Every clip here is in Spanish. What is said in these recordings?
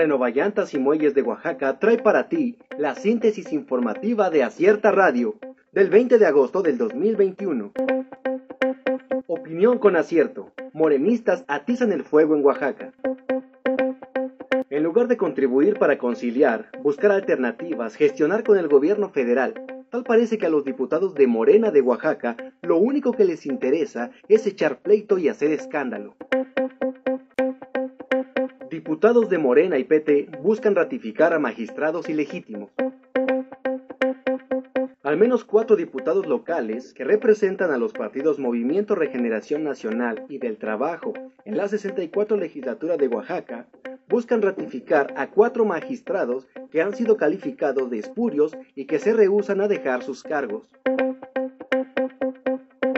Renovallantas y Muelles de Oaxaca trae para ti la síntesis informativa de Acierta Radio del 20 de agosto del 2021. Opinión con acierto. Morenistas atizan el fuego en Oaxaca. En lugar de contribuir para conciliar, buscar alternativas, gestionar con el gobierno federal, tal parece que a los diputados de Morena de Oaxaca lo único que les interesa es echar pleito y hacer escándalo. Diputados de Morena y PT buscan ratificar a magistrados ilegítimos. Al menos cuatro diputados locales que representan a los partidos Movimiento Regeneración Nacional y del Trabajo en la 64 legislatura de Oaxaca buscan ratificar a cuatro magistrados que han sido calificados de espurios y que se rehusan a dejar sus cargos.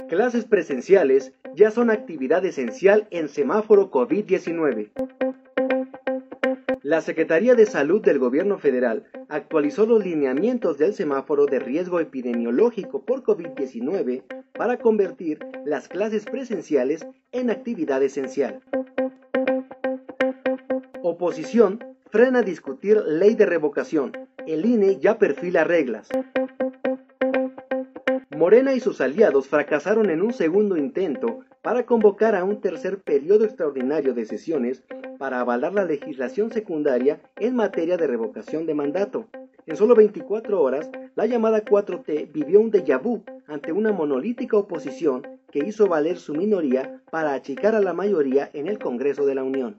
Clases presenciales ya son actividad esencial en semáforo COVID-19. La Secretaría de Salud del Gobierno Federal actualizó los lineamientos del semáforo de riesgo epidemiológico por COVID-19 para convertir las clases presenciales en actividad esencial. Oposición frena discutir ley de revocación. El INE ya perfila reglas. Morena y sus aliados fracasaron en un segundo intento para convocar a un tercer periodo extraordinario de sesiones para avalar la legislación secundaria en materia de revocación de mandato. En solo 24 horas, la llamada 4T vivió un déjà vu ante una monolítica oposición que hizo valer su minoría para achicar a la mayoría en el Congreso de la Unión.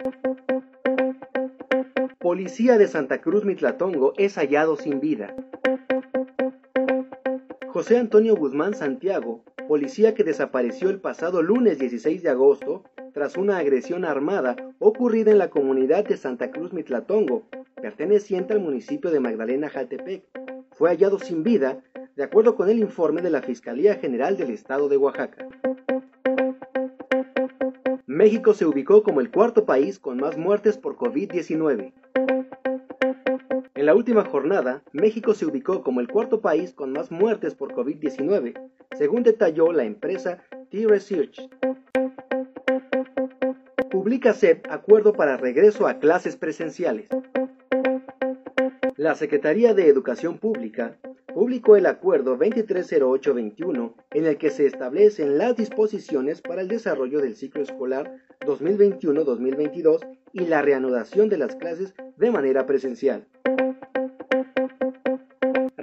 Policía de Santa Cruz Mitlatongo es hallado sin vida. José Antonio Guzmán Santiago, policía que desapareció el pasado lunes 16 de agosto tras una agresión armada ocurrida en la comunidad de Santa Cruz Mitlatongo, perteneciente al municipio de Magdalena Jaltepec. Fue hallado sin vida, de acuerdo con el informe de la Fiscalía General del Estado de Oaxaca. México se ubicó como el cuarto país con más muertes por COVID-19. En la última jornada, México se ubicó como el cuarto país con más muertes por COVID-19, según detalló la empresa T-Research. Publica CEP acuerdo para regreso a clases presenciales. La Secretaría de Educación Pública publicó el acuerdo 230821 en el que se establecen las disposiciones para el desarrollo del ciclo escolar 2021-2022 y la reanudación de las clases de manera presencial.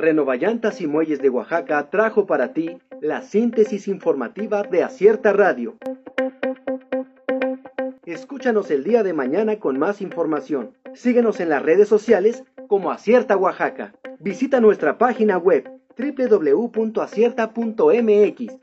Renovallantas y Muelles de Oaxaca trajo para ti la síntesis informativa de Acierta Radio. Escúchanos el día de mañana con más información. Síguenos en las redes sociales como Acierta Oaxaca. Visita nuestra página web www.acierta.mx